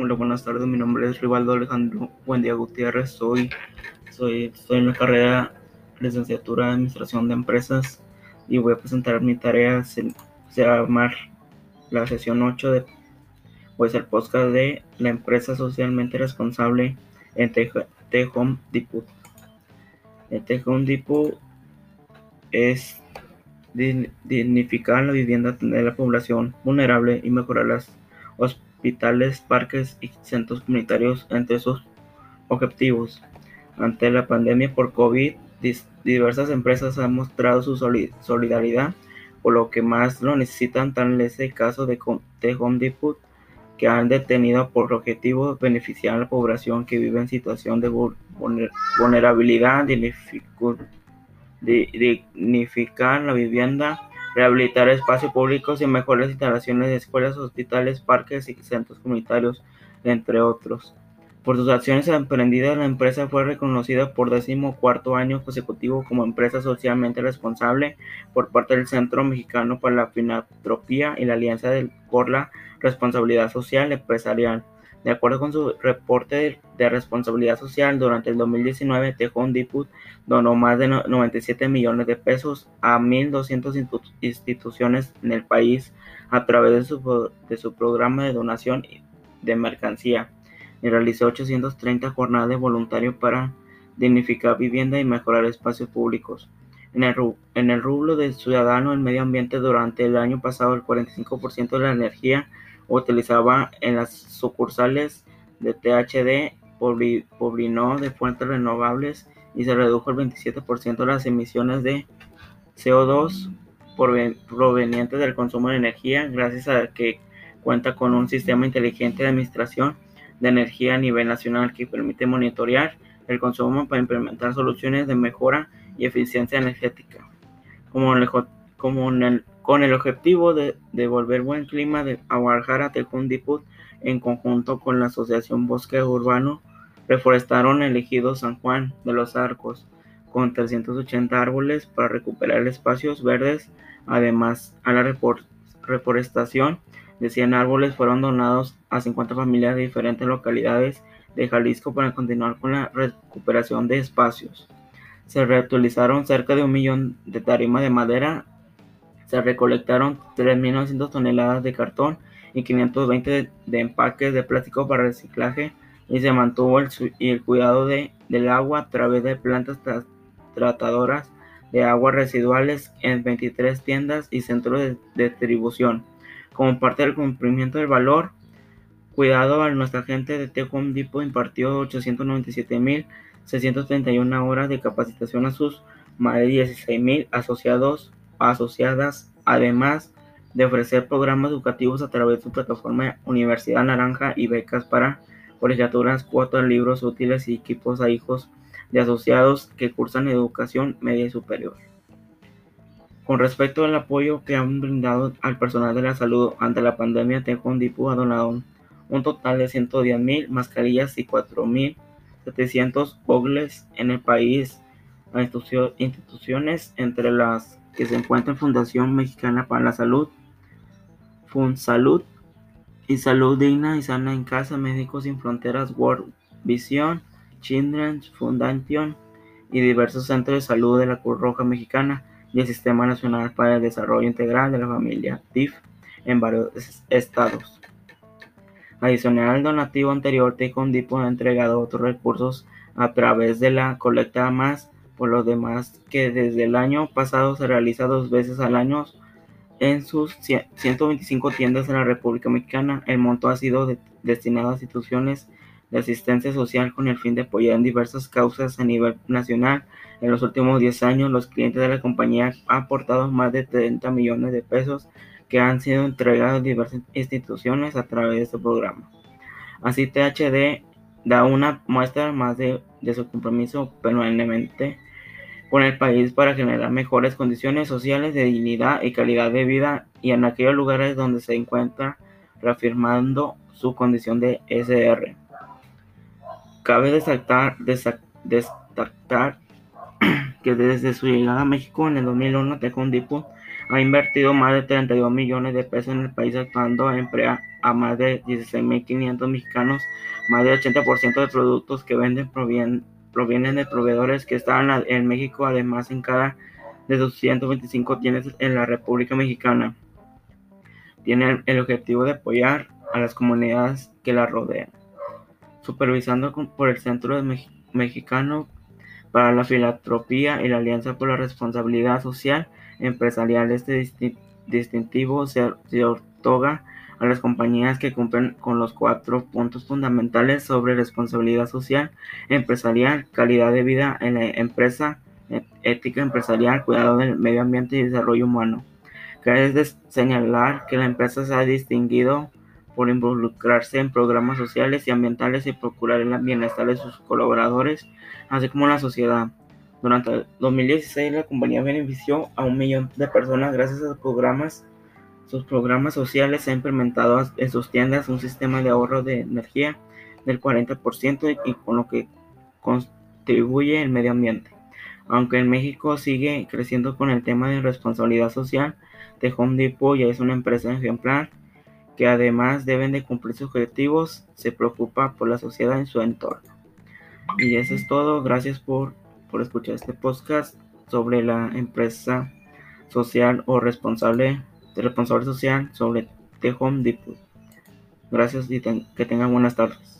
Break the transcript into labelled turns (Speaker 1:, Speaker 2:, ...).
Speaker 1: Hola, buenas tardes. Mi nombre es Rivaldo Alejandro Buendía Gutiérrez. Soy, soy, estoy en la carrera licenciatura de Administración de Empresas y voy a presentar mi tarea. Se, se va a llamar la sesión 8 de pues el podcast de la empresa socialmente responsable en The Home Depot. El The Home Depot es dignificar la vivienda de la población vulnerable y mejorar las hospitales, parques y centros comunitarios entre sus objetivos. Ante la pandemia por COVID, diversas empresas han mostrado su solidaridad por lo que más lo necesitan, tal es el caso de, Home Depot, que han detenido por objetivo beneficiar a la población que vive en situación de vulnerabilidad, dignificar la vivienda, rehabilitar espacios públicos y mejorar instalaciones de escuelas, hospitales, parques y centros comunitarios, entre otros. Por sus acciones emprendidas, la empresa fue reconocida por decimocuarto año consecutivo como empresa socialmente responsable por parte del Centro Mexicano para la Filantropía y la Alianza por la Responsabilidad Social Empresarial. De acuerdo con su reporte de responsabilidad social, durante el 2019, Tejón Depot donó más de 97 millones de pesos a 1.200 instituciones en el país a través de su, programa de donación de mercancía y realizó 830 jornadas de voluntarios para dignificar vivienda y mejorar espacios públicos. En el, en el rublo del ciudadano el medio ambiente durante el año pasado el 45% de la energía utilizaba en las sucursales de THD poblinó de fuentes renovables y se redujo el 27% de las emisiones de CO2 provenientes del consumo de energía gracias a que cuenta con un sistema inteligente de administración de energía a nivel nacional que permite monitorear el consumo para implementar soluciones de mejora y eficiencia energética, como, con el objetivo de devolver buen clima de, a Guadalajara, Tejón Depot, en conjunto con la Asociación Bosque Urbano, reforestaron el ejido San Juan de los Arcos con 380 árboles para recuperar espacios verdes. Además, a la reforestación de 100 árboles fueron donados a 50 familias de diferentes localidades de Jalisco para continuar con la recuperación de espacios. Se reutilizaron cerca de un millón de tarimas de madera, se recolectaron 3.900 toneladas de cartón y 520 de, empaques de plástico para reciclaje y se mantuvo el, cuidado de, del agua a través de plantas tratadoras de aguas residuales en 23 tiendas y centros de distribución. Como parte del cumplimiento del valor, cuidado a nuestra gente de T Home Depot impartió 897.631 horas de capacitación a sus más de 16.000 asociados asociadas, además de ofrecer programas educativos a través de su plataforma Universidad Naranja y becas para colegiaturas, cuotas, libros útiles y equipos a hijos de asociados que cursan educación media y superior. Con respecto al apoyo que han brindado al personal de la salud ante la pandemia, Tejón Depot ha donado un, total de 110.000 mascarillas y 4.700 gogles en el país a instituciones entre las que se encuentran Fundación Mexicana para la Salud, FunSalud y Salud Digna y Sana en Casa, Médicos Sin Fronteras, World Vision, Children's Foundation y diversos centros de salud de la Cruz Roja Mexicana y el Sistema Nacional para el Desarrollo Integral de la Familia, DIF, en varios estados. Adicional al donativo anterior, Dipo ha entregado otros recursos a través de la colecta más, por lo demás que desde el año pasado se realiza dos veces al año en sus 125 tiendas en la República Mexicana. El monto ha sido destinado a instituciones de asistencia social con el fin de apoyar en diversas causas a nivel nacional. En los últimos 10 años, los clientes de la compañía han aportado más de 30 millones de pesos que han sido entregados a diversas instituciones a través de este programa. Así, THD da una muestra más de, de su compromiso permanentemente con el país para generar mejores condiciones sociales de dignidad y calidad de vida y en aquellos lugares donde se encuentra reafirmando su condición de SR. Cabe destacar, destacar que desde su llegada a México en el 2001, Tejón Depot ha invertido más de 32 millones de pesos en el país actuando emplea a más de 16.500 mexicanos. Más del 80% de productos que venden provienen, provienen de proveedores que están en México, además en cada de 225 tiendas en la República Mexicana. Tiene el objetivo de apoyar a las comunidades que la rodean. Supervisando por el Centro Mexicano para la Filantropía y la Alianza por la Responsabilidad Social Empresarial, este distintivo se otorga a las compañías que cumplen con los cuatro puntos fundamentales sobre responsabilidad social empresarial, calidad de vida en la empresa, ética empresarial, cuidado del medio ambiente y desarrollo humano. Cabe señalar que la empresa se ha distinguido por involucrarse en programas sociales y ambientales y procurar el bienestar de sus colaboradores, así como la sociedad. Durante el 2016 la compañía benefició a un millón de personas gracias a programas. Sus programas sociales han implementado en sus tiendas un sistema de ahorro de energía del 40% y con lo que contribuye el medio ambiente. Aunque en México sigue creciendo con el tema de responsabilidad social, The Home Depot ya es una empresa ejemplar que además deben de cumplir sus objetivos, se preocupa por la sociedad en su entorno. Y eso es todo. Gracias por, por escuchar este podcast sobre la empresa social o responsable, responsable social sobre The Home Depot. Gracias y que tengan buenas tardes.